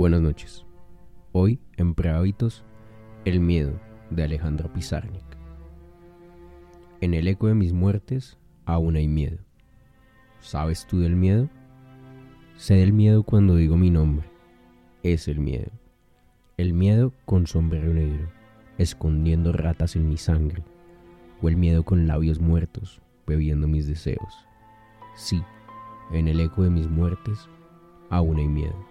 Buenas noches. Hoy en Prehábitos, El miedo de Alejandro Pizarnik. En el eco de mis muertes aún hay miedo. ¿Sabes tú del miedo? Sé del miedo cuando digo mi nombre. Es el miedo. El miedo con sombrero negro, escondiendo ratas en mi sangre. O el miedo con labios muertos, bebiendo mis deseos. Sí, en el eco de mis muertes aún hay miedo.